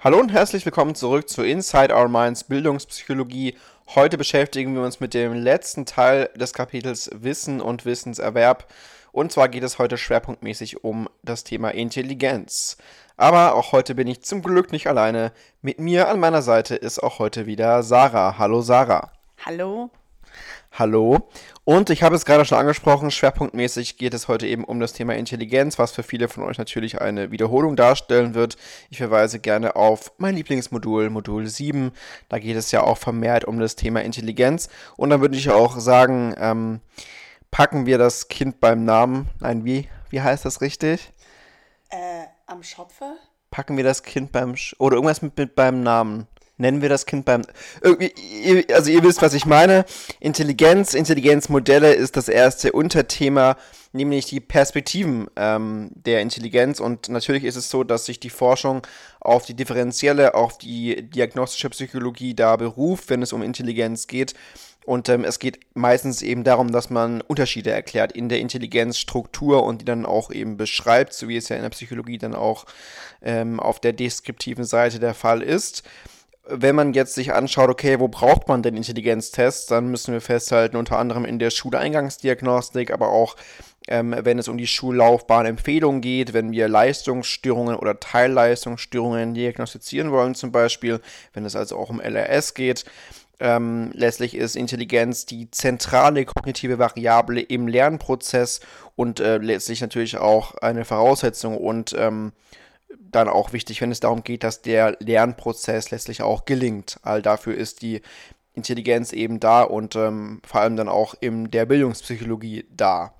Hallo und herzlich willkommen zurück zu Inside Our Minds Bildungspsychologie. Heute beschäftigen wir uns mit dem letzten Teil des Kapitels Wissen und Wissenserwerb. Und zwar geht es heute schwerpunktmäßig um das Thema Intelligenz. Aber auch heute bin ich zum Glück nicht alleine. Mit mir an meiner Seite ist auch heute wieder Sarah. Hallo Sarah. Hallo. Hallo. Und ich habe es gerade schon angesprochen, schwerpunktmäßig geht es heute eben um das Thema Intelligenz, was für viele von euch natürlich eine Wiederholung darstellen wird. Ich verweise gerne auf mein Lieblingsmodul, Modul 7. Da geht es ja auch vermehrt um das Thema Intelligenz. Und dann würde ich auch sagen, ähm, packen wir das Kind beim Namen. Nein, wie, wie heißt das richtig? Äh, am Schopfe? Packen wir das Kind beim, Sch oder irgendwas mit, mit beim Namen nennen wir das Kind beim. Also ihr wisst, was ich meine. Intelligenz, Intelligenzmodelle ist das erste Unterthema, nämlich die Perspektiven ähm, der Intelligenz. Und natürlich ist es so, dass sich die Forschung auf die differenzielle, auf die diagnostische Psychologie da beruft, wenn es um Intelligenz geht. Und ähm, es geht meistens eben darum, dass man Unterschiede erklärt in der Intelligenzstruktur und die dann auch eben beschreibt, so wie es ja in der Psychologie dann auch ähm, auf der deskriptiven Seite der Fall ist wenn man jetzt sich anschaut, okay, wo braucht man denn Intelligenztests, dann müssen wir festhalten, unter anderem in der Schuleingangsdiagnostik, aber auch ähm, wenn es um die Schullaufbahnempfehlung geht, wenn wir Leistungsstörungen oder Teilleistungsstörungen diagnostizieren wollen, zum Beispiel, wenn es also auch um LRS geht. Ähm, letztlich ist Intelligenz die zentrale kognitive Variable im Lernprozess und äh, letztlich natürlich auch eine Voraussetzung und ähm, dann auch wichtig, wenn es darum geht, dass der Lernprozess letztlich auch gelingt. All dafür ist die Intelligenz eben da und ähm, vor allem dann auch in der Bildungspsychologie da.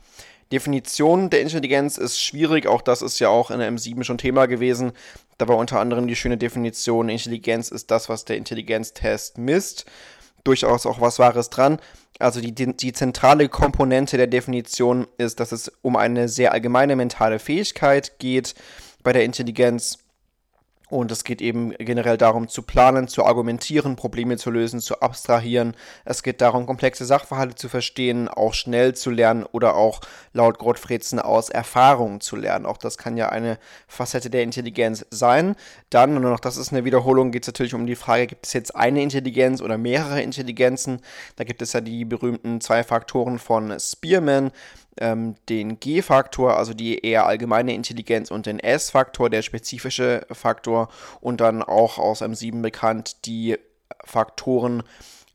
Definition der Intelligenz ist schwierig, auch das ist ja auch in der M7 schon Thema gewesen. Da war unter anderem die schöne Definition, Intelligenz ist das, was der Intelligenztest misst. Durchaus auch was Wahres dran. Also die, die zentrale Komponente der Definition ist, dass es um eine sehr allgemeine mentale Fähigkeit geht, bei der Intelligenz. Und es geht eben generell darum, zu planen, zu argumentieren, Probleme zu lösen, zu abstrahieren. Es geht darum, komplexe Sachverhalte zu verstehen, auch schnell zu lernen oder auch laut Gottfriedsen aus Erfahrung zu lernen. Auch das kann ja eine Facette der Intelligenz sein. Dann, und noch das ist eine Wiederholung, geht es natürlich um die Frage, gibt es jetzt eine Intelligenz oder mehrere Intelligenzen? Da gibt es ja die berühmten zwei Faktoren von Spearman ähm, den G-Faktor, also die eher allgemeine Intelligenz, und den S-Faktor, der spezifische Faktor, und dann auch aus M7 bekannt die Faktoren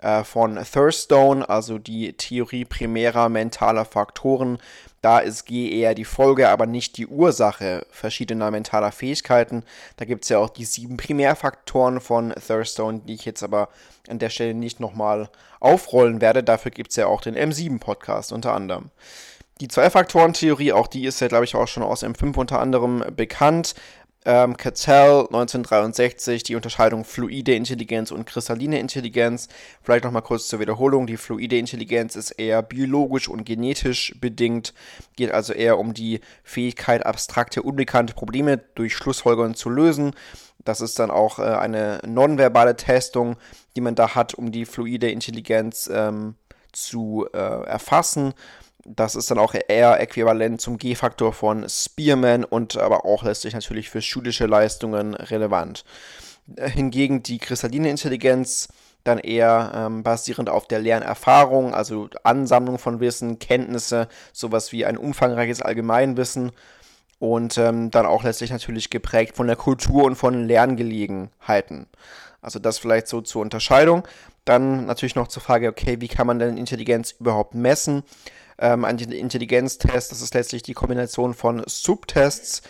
äh, von Thurstone, also die Theorie primärer mentaler Faktoren. Da ist G eher die Folge, aber nicht die Ursache verschiedener mentaler Fähigkeiten. Da gibt es ja auch die sieben Primärfaktoren von Thurstone, die ich jetzt aber an der Stelle nicht nochmal aufrollen werde. Dafür gibt es ja auch den M7-Podcast unter anderem. Die Zwei-Faktoren-Theorie, auch die ist ja, glaube ich, auch schon aus M5 unter anderem bekannt. Ähm, Cattell 1963, die Unterscheidung fluide Intelligenz und kristalline Intelligenz. Vielleicht nochmal kurz zur Wiederholung. Die fluide Intelligenz ist eher biologisch und genetisch bedingt, geht also eher um die Fähigkeit, abstrakte, unbekannte Probleme durch Schlussfolgerungen zu lösen. Das ist dann auch äh, eine nonverbale Testung, die man da hat, um die fluide Intelligenz ähm, zu äh, erfassen. Das ist dann auch eher äquivalent zum G-Faktor von Spearman und aber auch letztlich natürlich für schulische Leistungen relevant. Hingegen die kristalline Intelligenz dann eher ähm, basierend auf der Lernerfahrung, also Ansammlung von Wissen, Kenntnisse, sowas wie ein umfangreiches Allgemeinwissen und ähm, dann auch letztlich natürlich geprägt von der Kultur und von Lerngelegenheiten. Also das vielleicht so zur Unterscheidung. Dann natürlich noch zur Frage, okay, wie kann man denn Intelligenz überhaupt messen? Ähm, ein Intelligenztest. Das ist letztlich die Kombination von Subtests,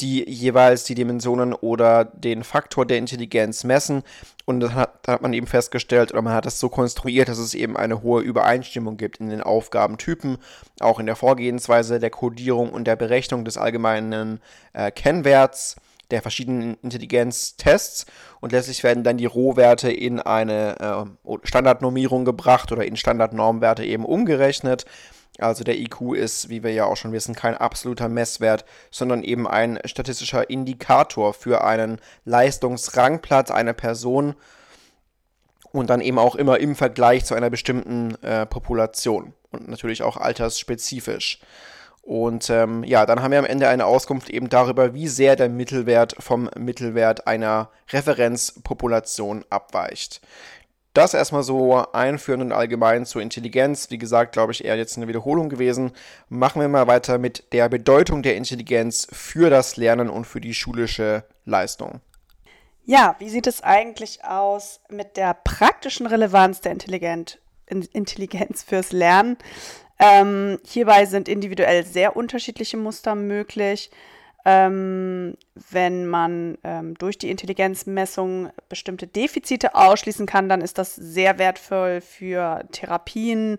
die jeweils die Dimensionen oder den Faktor der Intelligenz messen. Und dann hat, dann hat man eben festgestellt, oder man hat es so konstruiert, dass es eben eine hohe Übereinstimmung gibt in den Aufgabentypen, auch in der Vorgehensweise der Codierung und der Berechnung des allgemeinen äh, Kennwerts der verschiedenen Intelligenztests und letztlich werden dann die Rohwerte in eine äh, Standardnormierung gebracht oder in Standardnormwerte eben umgerechnet. Also der IQ ist, wie wir ja auch schon wissen, kein absoluter Messwert, sondern eben ein statistischer Indikator für einen Leistungsrangplatz einer Person und dann eben auch immer im Vergleich zu einer bestimmten äh, Population und natürlich auch altersspezifisch. Und ähm, ja, dann haben wir am Ende eine Auskunft eben darüber, wie sehr der Mittelwert vom Mittelwert einer Referenzpopulation abweicht. Das erstmal so einführend und allgemein zur Intelligenz. Wie gesagt, glaube ich, eher jetzt eine Wiederholung gewesen. Machen wir mal weiter mit der Bedeutung der Intelligenz für das Lernen und für die schulische Leistung. Ja, wie sieht es eigentlich aus mit der praktischen Relevanz der Intelligenz fürs Lernen? Ähm, hierbei sind individuell sehr unterschiedliche Muster möglich. Ähm, wenn man ähm, durch die Intelligenzmessung bestimmte Defizite ausschließen kann, dann ist das sehr wertvoll für Therapien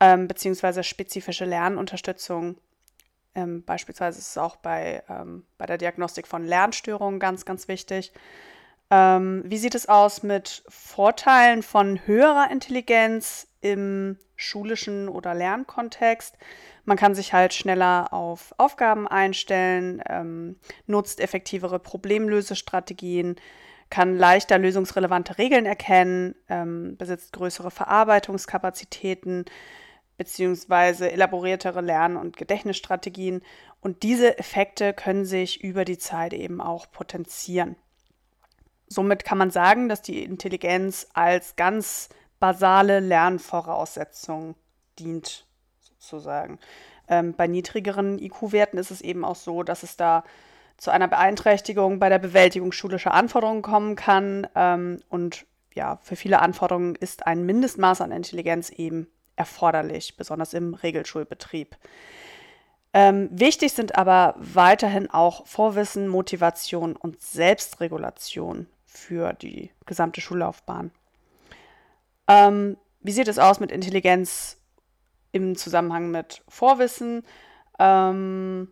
ähm, bzw. spezifische Lernunterstützung. Ähm, beispielsweise ist es auch bei, ähm, bei der Diagnostik von Lernstörungen ganz, ganz wichtig. Ähm, wie sieht es aus mit Vorteilen von höherer Intelligenz im schulischen oder Lernkontext? Man kann sich halt schneller auf Aufgaben einstellen, ähm, nutzt effektivere Problemlösestrategien, kann leichter lösungsrelevante Regeln erkennen, ähm, besitzt größere Verarbeitungskapazitäten beziehungsweise elaboriertere Lern- und Gedächtnisstrategien. Und diese Effekte können sich über die Zeit eben auch potenzieren. Somit kann man sagen, dass die Intelligenz als ganz basale Lernvoraussetzung dient, sozusagen. Ähm, bei niedrigeren IQ-Werten ist es eben auch so, dass es da zu einer Beeinträchtigung bei der Bewältigung schulischer Anforderungen kommen kann. Ähm, und ja, für viele Anforderungen ist ein Mindestmaß an Intelligenz eben erforderlich, besonders im Regelschulbetrieb. Ähm, wichtig sind aber weiterhin auch Vorwissen, Motivation und Selbstregulation für die gesamte Schullaufbahn. Ähm, wie sieht es aus mit Intelligenz im Zusammenhang mit Vorwissen? Ähm,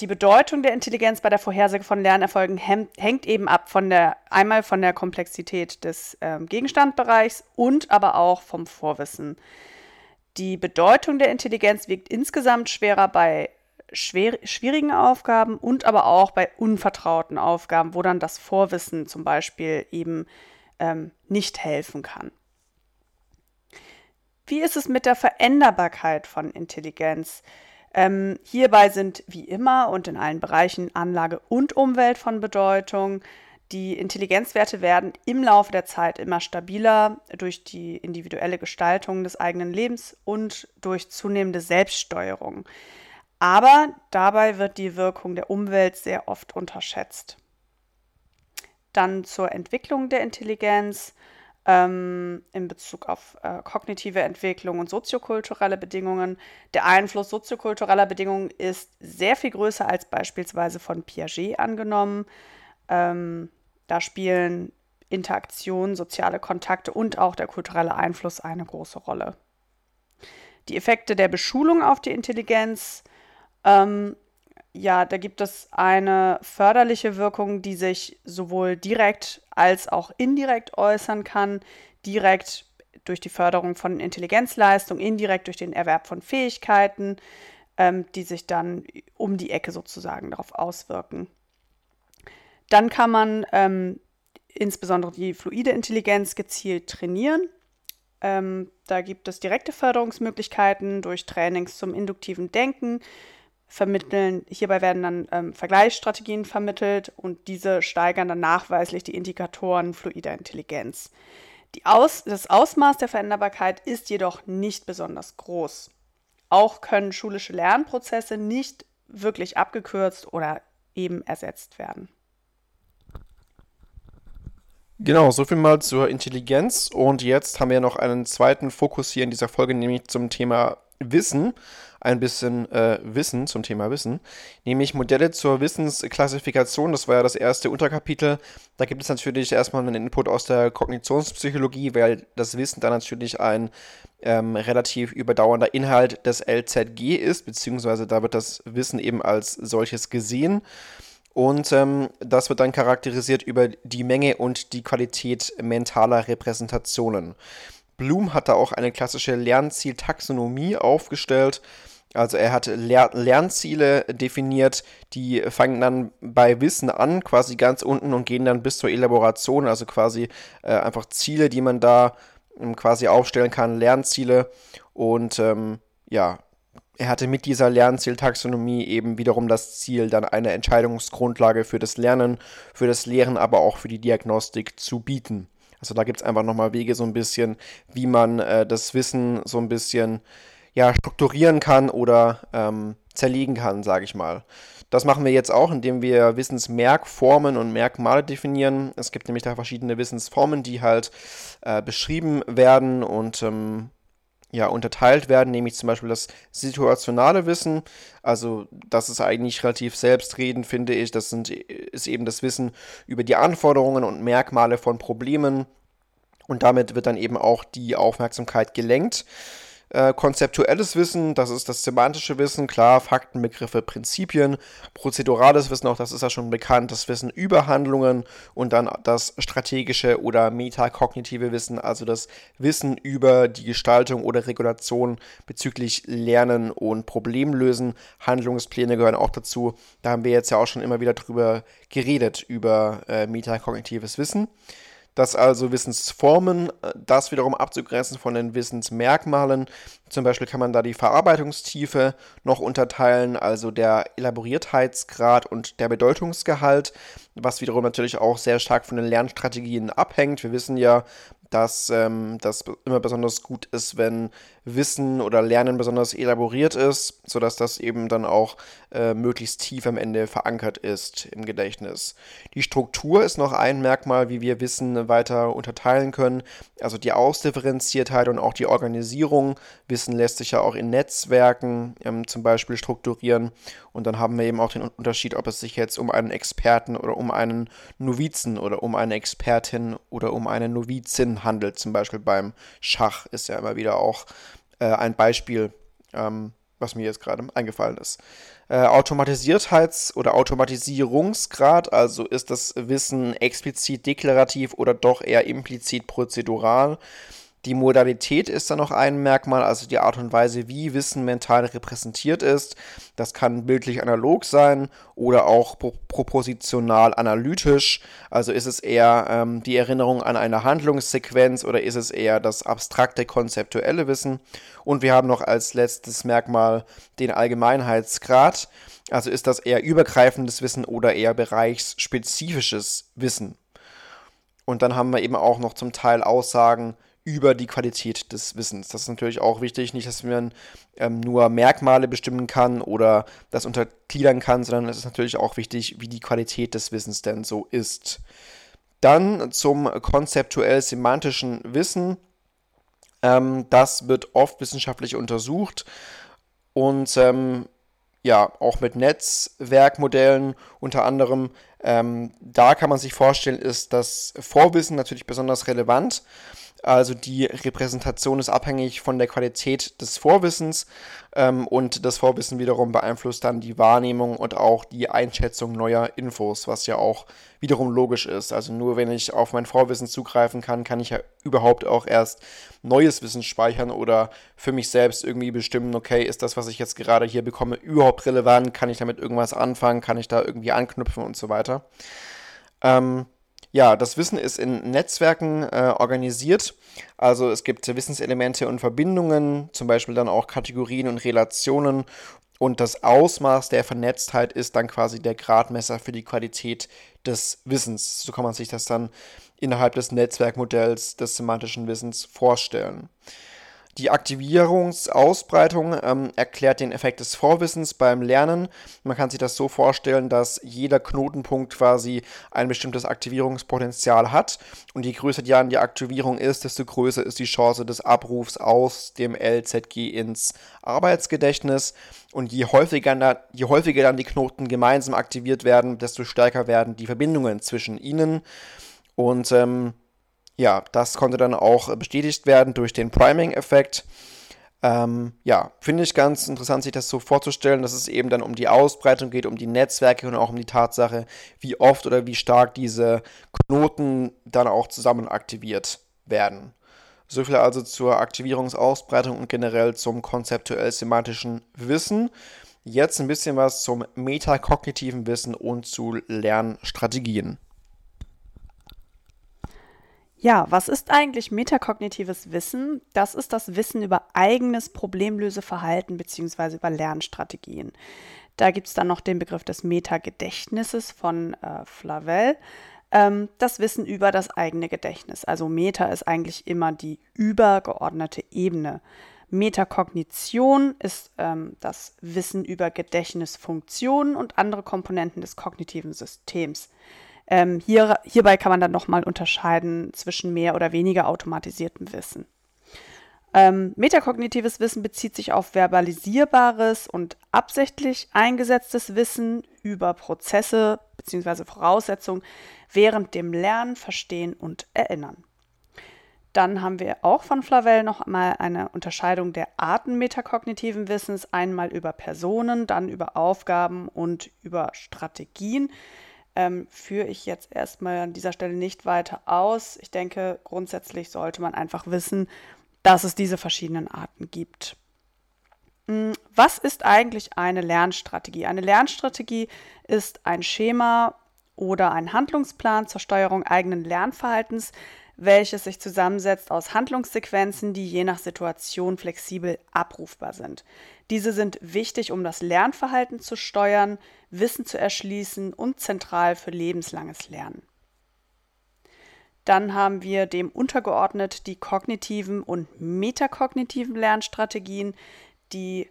die Bedeutung der Intelligenz bei der Vorhersage von Lernerfolgen hängt eben ab von der einmal von der Komplexität des ähm, Gegenstandbereichs und aber auch vom Vorwissen. Die Bedeutung der Intelligenz wirkt insgesamt schwerer bei schwer, schwierigen Aufgaben und aber auch bei unvertrauten Aufgaben, wo dann das Vorwissen zum Beispiel eben ähm, nicht helfen kann. Wie ist es mit der Veränderbarkeit von Intelligenz? Ähm, hierbei sind wie immer und in allen Bereichen Anlage und Umwelt von Bedeutung. Die Intelligenzwerte werden im Laufe der Zeit immer stabiler durch die individuelle Gestaltung des eigenen Lebens und durch zunehmende Selbststeuerung. Aber dabei wird die Wirkung der Umwelt sehr oft unterschätzt. Dann zur Entwicklung der Intelligenz ähm, in Bezug auf äh, kognitive Entwicklung und soziokulturelle Bedingungen. Der Einfluss soziokultureller Bedingungen ist sehr viel größer als beispielsweise von Piaget angenommen. Ähm, da spielen Interaktion, soziale Kontakte und auch der kulturelle Einfluss eine große Rolle. Die Effekte der Beschulung auf die Intelligenz ähm, ja, da gibt es eine förderliche Wirkung, die sich sowohl direkt als auch indirekt äußern kann. Direkt durch die Förderung von Intelligenzleistung, indirekt durch den Erwerb von Fähigkeiten, ähm, die sich dann um die Ecke sozusagen darauf auswirken. Dann kann man ähm, insbesondere die fluide Intelligenz gezielt trainieren. Ähm, da gibt es direkte Förderungsmöglichkeiten durch Trainings zum induktiven Denken, vermitteln. Hierbei werden dann ähm, Vergleichsstrategien vermittelt und diese steigern dann nachweislich die Indikatoren fluider Intelligenz. Aus, das Ausmaß der Veränderbarkeit ist jedoch nicht besonders groß. Auch können schulische Lernprozesse nicht wirklich abgekürzt oder eben ersetzt werden. Genau, soviel mal zur Intelligenz. Und jetzt haben wir noch einen zweiten Fokus hier in dieser Folge, nämlich zum Thema Wissen ein bisschen äh, Wissen zum Thema Wissen, nämlich Modelle zur Wissensklassifikation. Das war ja das erste Unterkapitel. Da gibt es natürlich erstmal einen Input aus der Kognitionspsychologie, weil das Wissen dann natürlich ein ähm, relativ überdauernder Inhalt des LZG ist, beziehungsweise da wird das Wissen eben als solches gesehen. Und ähm, das wird dann charakterisiert über die Menge und die Qualität mentaler Repräsentationen. Bloom hat da auch eine klassische Lernzieltaxonomie aufgestellt. Also er hat Ler Lernziele definiert, die fangen dann bei Wissen an, quasi ganz unten und gehen dann bis zur Elaboration, also quasi äh, einfach Ziele, die man da ähm, quasi aufstellen kann, Lernziele. Und ähm, ja, er hatte mit dieser Lernzieltaxonomie eben wiederum das Ziel, dann eine Entscheidungsgrundlage für das Lernen, für das Lehren, aber auch für die Diagnostik zu bieten. Also da gibt es einfach nochmal Wege so ein bisschen, wie man äh, das Wissen so ein bisschen ja, strukturieren kann oder ähm, zerlegen kann, sage ich mal. Das machen wir jetzt auch, indem wir Wissensmerkformen und Merkmale definieren. Es gibt nämlich da verschiedene Wissensformen, die halt äh, beschrieben werden und ähm, ja, unterteilt werden, nämlich zum Beispiel das situationale Wissen. Also, das ist eigentlich relativ selbstredend, finde ich. Das sind, ist eben das Wissen über die Anforderungen und Merkmale von Problemen. Und damit wird dann eben auch die Aufmerksamkeit gelenkt. Äh, konzeptuelles Wissen, das ist das semantische Wissen, klar, Fakten, Begriffe, Prinzipien, prozedurales Wissen, auch das ist ja schon bekannt, das Wissen über Handlungen und dann das strategische oder metakognitive Wissen, also das Wissen über die Gestaltung oder Regulation bezüglich Lernen und Problemlösen. Handlungspläne gehören auch dazu. Da haben wir jetzt ja auch schon immer wieder drüber geredet, über äh, metakognitives Wissen dass also Wissensformen, äh, das wiederum abzugrenzen von den Wissensmerkmalen. Zum Beispiel kann man da die Verarbeitungstiefe noch unterteilen, also der Elaboriertheitsgrad und der Bedeutungsgehalt, was wiederum natürlich auch sehr stark von den Lernstrategien abhängt. Wir wissen ja, dass ähm, das immer besonders gut ist, wenn Wissen oder Lernen besonders elaboriert ist, sodass das eben dann auch äh, möglichst tief am Ende verankert ist im Gedächtnis. Die Struktur ist noch ein Merkmal, wie wir Wissen weiter unterteilen können, also die Ausdifferenziertheit und auch die Organisierung. Wissen lässt sich ja auch in Netzwerken ähm, zum Beispiel strukturieren und dann haben wir eben auch den Unterschied, ob es sich jetzt um einen Experten oder um einen Novizen oder um eine Expertin oder um eine Novizin handelt. Zum Beispiel beim Schach ist ja immer wieder auch äh, ein Beispiel, ähm, was mir jetzt gerade eingefallen ist. Äh, Automatisiertheits- oder Automatisierungsgrad, also ist das Wissen explizit deklarativ oder doch eher implizit prozedural. Die Modalität ist dann noch ein Merkmal, also die Art und Weise, wie Wissen mental repräsentiert ist. Das kann bildlich analog sein oder auch pro propositional analytisch. Also ist es eher ähm, die Erinnerung an eine Handlungssequenz oder ist es eher das abstrakte konzeptuelle Wissen. Und wir haben noch als letztes Merkmal den Allgemeinheitsgrad. Also ist das eher übergreifendes Wissen oder eher bereichsspezifisches Wissen. Und dann haben wir eben auch noch zum Teil Aussagen über die Qualität des Wissens. Das ist natürlich auch wichtig, nicht, dass man ähm, nur Merkmale bestimmen kann oder das untergliedern kann, sondern es ist natürlich auch wichtig, wie die Qualität des Wissens denn so ist. Dann zum konzeptuell-semantischen Wissen. Ähm, das wird oft wissenschaftlich untersucht und ähm, ja, auch mit Netzwerkmodellen unter anderem. Ähm, da kann man sich vorstellen, ist das Vorwissen natürlich besonders relevant. Also die Repräsentation ist abhängig von der Qualität des Vorwissens ähm, und das Vorwissen wiederum beeinflusst dann die Wahrnehmung und auch die Einschätzung neuer Infos, was ja auch wiederum logisch ist. Also nur wenn ich auf mein Vorwissen zugreifen kann, kann ich ja überhaupt auch erst neues Wissen speichern oder für mich selbst irgendwie bestimmen, okay, ist das, was ich jetzt gerade hier bekomme, überhaupt relevant? Kann ich damit irgendwas anfangen? Kann ich da irgendwie anknüpfen und so weiter? Ähm, ja, das Wissen ist in Netzwerken äh, organisiert. Also es gibt Wissenselemente und Verbindungen, zum Beispiel dann auch Kategorien und Relationen. Und das Ausmaß der Vernetztheit ist dann quasi der Gradmesser für die Qualität des Wissens. So kann man sich das dann innerhalb des Netzwerkmodells des semantischen Wissens vorstellen. Die Aktivierungsausbreitung ähm, erklärt den Effekt des Vorwissens beim Lernen. Man kann sich das so vorstellen, dass jeder Knotenpunkt quasi ein bestimmtes Aktivierungspotenzial hat. Und je größer die, die Aktivierung ist, desto größer ist die Chance des Abrufs aus dem LZG ins Arbeitsgedächtnis. Und je häufiger, je häufiger dann die Knoten gemeinsam aktiviert werden, desto stärker werden die Verbindungen zwischen ihnen. Und ähm, ja, das konnte dann auch bestätigt werden durch den Priming-Effekt. Ähm, ja, finde ich ganz interessant, sich das so vorzustellen, dass es eben dann um die Ausbreitung geht, um die Netzwerke und auch um die Tatsache, wie oft oder wie stark diese Knoten dann auch zusammen aktiviert werden. So viel also zur Aktivierungsausbreitung und generell zum konzeptuell-semantischen Wissen. Jetzt ein bisschen was zum metakognitiven Wissen und zu Lernstrategien. Ja, was ist eigentlich metakognitives Wissen? Das ist das Wissen über eigenes Problemlöseverhalten bzw. über Lernstrategien. Da gibt es dann noch den Begriff des Metagedächtnisses von äh, Flavel. Ähm, das Wissen über das eigene Gedächtnis. Also Meta ist eigentlich immer die übergeordnete Ebene. Metakognition ist ähm, das Wissen über Gedächtnisfunktionen und andere Komponenten des kognitiven Systems. Ähm, hier, hierbei kann man dann nochmal unterscheiden zwischen mehr oder weniger automatisiertem Wissen. Ähm, metakognitives Wissen bezieht sich auf verbalisierbares und absichtlich eingesetztes Wissen über Prozesse bzw. Voraussetzungen während dem Lernen, Verstehen und Erinnern. Dann haben wir auch von Flavel noch einmal eine Unterscheidung der Arten metakognitiven Wissens, einmal über Personen, dann über Aufgaben und über Strategien. Ähm, führe ich jetzt erstmal an dieser Stelle nicht weiter aus. Ich denke, grundsätzlich sollte man einfach wissen, dass es diese verschiedenen Arten gibt. Hm, was ist eigentlich eine Lernstrategie? Eine Lernstrategie ist ein Schema oder ein Handlungsplan zur Steuerung eigenen Lernverhaltens, welches sich zusammensetzt aus Handlungssequenzen, die je nach Situation flexibel abrufbar sind. Diese sind wichtig, um das Lernverhalten zu steuern, Wissen zu erschließen und zentral für lebenslanges Lernen. Dann haben wir dem untergeordnet die kognitiven und metakognitiven Lernstrategien. Die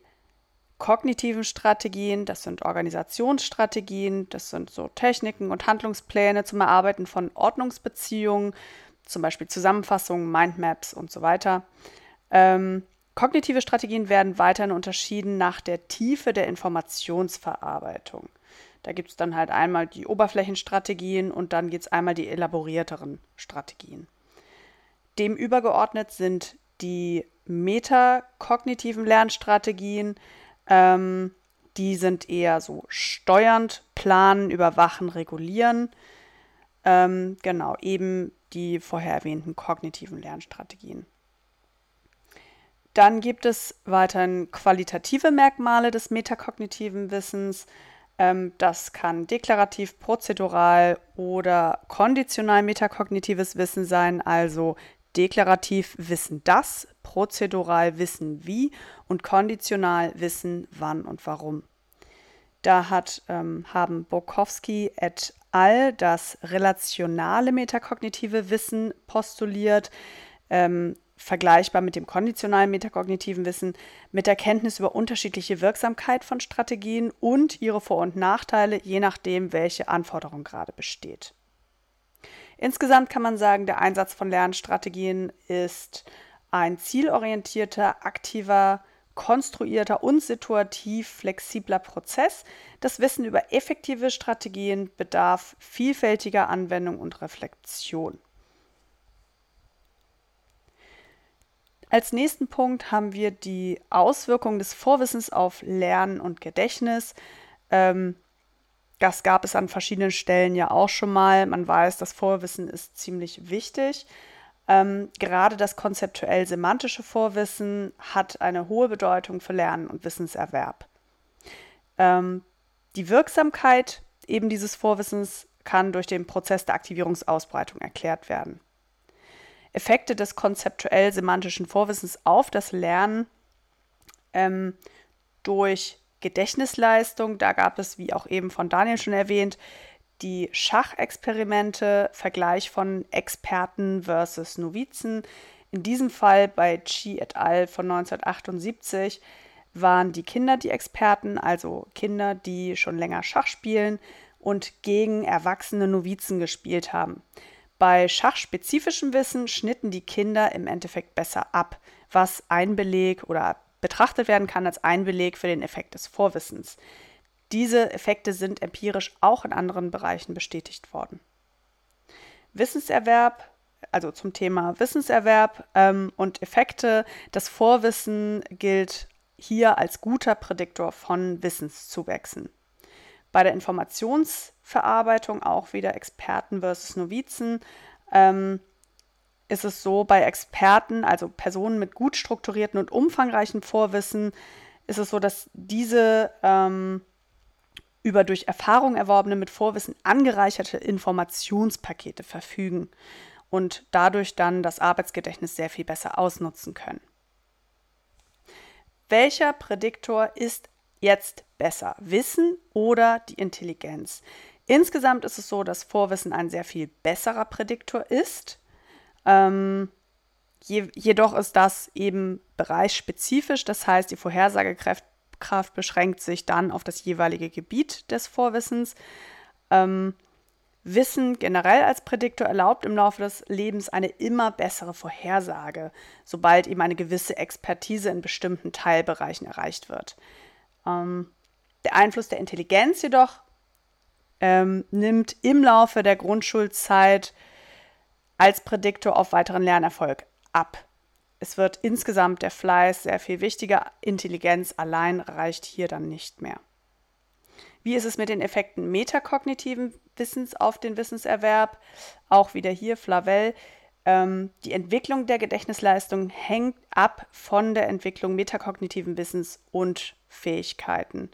kognitiven Strategien, das sind Organisationsstrategien, das sind so Techniken und Handlungspläne zum Erarbeiten von Ordnungsbeziehungen, zum Beispiel Zusammenfassungen, Mindmaps und so weiter. Ähm, kognitive Strategien werden weiterhin unterschieden nach der Tiefe der Informationsverarbeitung. Da gibt es dann halt einmal die Oberflächenstrategien und dann geht es einmal die elaborierteren Strategien. Dem übergeordnet sind die metakognitiven Lernstrategien. Ähm, die sind eher so steuernd, planen, überwachen, regulieren. Ähm, genau, eben die vorher erwähnten kognitiven Lernstrategien. Dann gibt es weiterhin qualitative Merkmale des metakognitiven Wissens. Ähm, das kann deklarativ, prozedural oder konditional metakognitives Wissen sein, also deklarativ Wissen das, prozedural Wissen wie und konditional Wissen wann und warum. Da hat, ähm, haben Bokowski et al. das relationale metakognitive Wissen postuliert, ähm, vergleichbar mit dem konditionalen metakognitiven Wissen, mit der Kenntnis über unterschiedliche Wirksamkeit von Strategien und ihre Vor- und Nachteile, je nachdem, welche Anforderung gerade besteht. Insgesamt kann man sagen, der Einsatz von Lernstrategien ist ein zielorientierter, aktiver, konstruierter und situativ flexibler Prozess. Das Wissen über effektive Strategien bedarf vielfältiger Anwendung und Reflexion. Als nächsten Punkt haben wir die Auswirkungen des Vorwissens auf Lernen und Gedächtnis. Ähm, das gab es an verschiedenen Stellen ja auch schon mal. Man weiß, das Vorwissen ist ziemlich wichtig. Ähm, gerade das konzeptuell-semantische Vorwissen hat eine hohe Bedeutung für Lernen und Wissenserwerb. Ähm, die Wirksamkeit eben dieses Vorwissens kann durch den Prozess der Aktivierungsausbreitung erklärt werden. Effekte des konzeptuell-semantischen Vorwissens auf das Lernen ähm, durch Gedächtnisleistung. Da gab es, wie auch eben von Daniel schon erwähnt, die Schachexperimente, Vergleich von Experten versus Novizen. In diesem Fall bei Chi et al. von 1978 waren die Kinder die Experten, also Kinder, die schon länger Schach spielen und gegen erwachsene Novizen gespielt haben. Bei schachspezifischem Wissen schnitten die Kinder im Endeffekt besser ab, was ein Beleg oder betrachtet werden kann als ein Beleg für den Effekt des Vorwissens. Diese Effekte sind empirisch auch in anderen Bereichen bestätigt worden. Wissenserwerb, also zum Thema Wissenserwerb ähm, und Effekte, das Vorwissen gilt hier als guter Prädiktor von Wissenszuwächsen. Bei der Informationsverarbeitung auch wieder Experten versus Novizen. Ähm, ist es so, bei Experten, also Personen mit gut strukturierten und umfangreichen Vorwissen, ist es so, dass diese ähm, über durch Erfahrung erworbene mit Vorwissen angereicherte Informationspakete verfügen. und dadurch dann das Arbeitsgedächtnis sehr viel besser ausnutzen können. Welcher Prädiktor ist jetzt besser? Wissen oder die Intelligenz? Insgesamt ist es so, dass Vorwissen ein sehr viel besserer Prädiktor ist. Ähm, je, jedoch ist das eben bereichsspezifisch, das heißt, die Vorhersagekraft beschränkt sich dann auf das jeweilige Gebiet des Vorwissens. Ähm, Wissen generell als Prädiktor erlaubt im Laufe des Lebens eine immer bessere Vorhersage, sobald eben eine gewisse Expertise in bestimmten Teilbereichen erreicht wird. Ähm, der Einfluss der Intelligenz jedoch ähm, nimmt im Laufe der Grundschulzeit als Prädiktor auf weiteren Lernerfolg ab. Es wird insgesamt der Fleiß sehr viel wichtiger. Intelligenz allein reicht hier dann nicht mehr. Wie ist es mit den Effekten metakognitiven Wissens auf den Wissenserwerb? Auch wieder hier Flavel. Ähm, die Entwicklung der Gedächtnisleistung hängt ab von der Entwicklung metakognitiven Wissens und Fähigkeiten.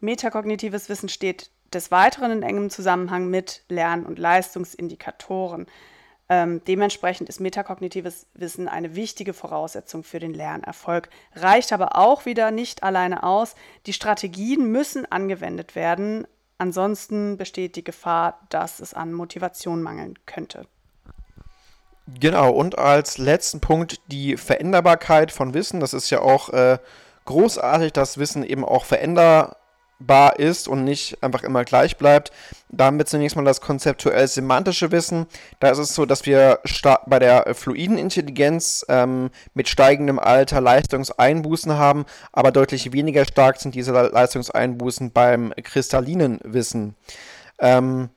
Metakognitives Wissen steht des Weiteren in engem Zusammenhang mit Lern- und Leistungsindikatoren. Ähm, dementsprechend ist metakognitives Wissen eine wichtige Voraussetzung für den Lernerfolg, reicht aber auch wieder nicht alleine aus. Die Strategien müssen angewendet werden, ansonsten besteht die Gefahr, dass es an Motivation mangeln könnte. Genau, und als letzten Punkt die Veränderbarkeit von Wissen. Das ist ja auch äh, großartig, dass Wissen eben auch veränderbar bar ist und nicht einfach immer gleich bleibt. Da haben zunächst mal das konzeptuell-semantische Wissen. Da ist es so, dass wir bei der fluiden Intelligenz ähm, mit steigendem Alter Leistungseinbußen haben, aber deutlich weniger stark sind diese Leistungseinbußen beim kristallinen Wissen. Ähm,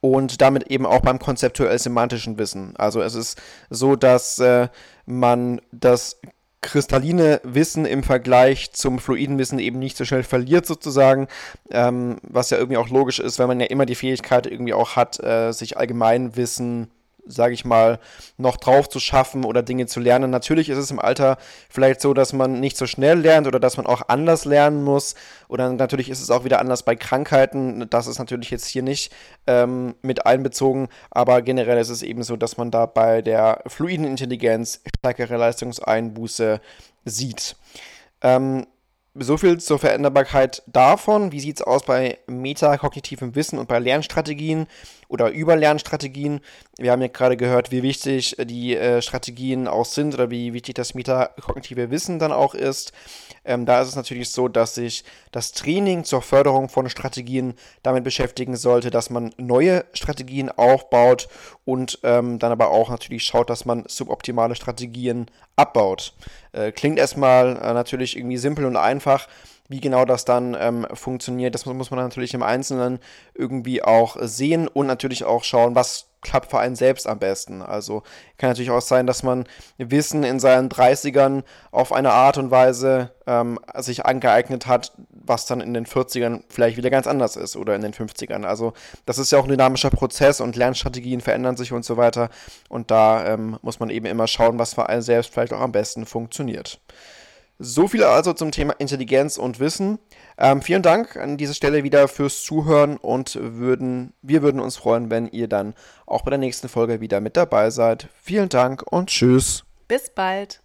und damit eben auch beim konzeptuell-semantischen Wissen. Also es ist so, dass äh, man das kristalline Wissen im Vergleich zum fluiden Wissen eben nicht so schnell verliert sozusagen, ähm, was ja irgendwie auch logisch ist, weil man ja immer die Fähigkeit irgendwie auch hat, äh, sich Allgemeinwissen sage ich mal, noch drauf zu schaffen oder Dinge zu lernen. Natürlich ist es im Alter vielleicht so, dass man nicht so schnell lernt oder dass man auch anders lernen muss. Oder natürlich ist es auch wieder anders bei Krankheiten. Das ist natürlich jetzt hier nicht ähm, mit einbezogen, aber generell ist es eben so, dass man da bei der fluiden Intelligenz stärkere Leistungseinbuße sieht. Ähm, so viel zur Veränderbarkeit davon. Wie sieht es aus bei metakognitivem Wissen und bei Lernstrategien oder Überlernstrategien? Wir haben ja gerade gehört, wie wichtig die äh, Strategien auch sind oder wie wichtig das metakognitive Wissen dann auch ist. Ähm, da ist es natürlich so, dass sich das Training zur Förderung von Strategien damit beschäftigen sollte, dass man neue Strategien aufbaut und ähm, dann aber auch natürlich schaut, dass man suboptimale Strategien abbaut. Äh, klingt erstmal äh, natürlich irgendwie simpel und einfach. Wie genau das dann ähm, funktioniert, das muss man natürlich im Einzelnen irgendwie auch sehen und natürlich auch schauen, was klappt für einen selbst am besten. Also kann natürlich auch sein, dass man Wissen in seinen 30ern auf eine Art und Weise ähm, sich angeeignet hat, was dann in den 40ern vielleicht wieder ganz anders ist oder in den 50ern. Also das ist ja auch ein dynamischer Prozess und Lernstrategien verändern sich und so weiter. Und da ähm, muss man eben immer schauen, was für einen selbst vielleicht auch am besten funktioniert. So viel also zum Thema Intelligenz und Wissen. Ähm, vielen Dank an dieser Stelle wieder fürs Zuhören und würden, wir würden uns freuen, wenn ihr dann auch bei der nächsten Folge wieder mit dabei seid. Vielen Dank und tschüss. Bis bald.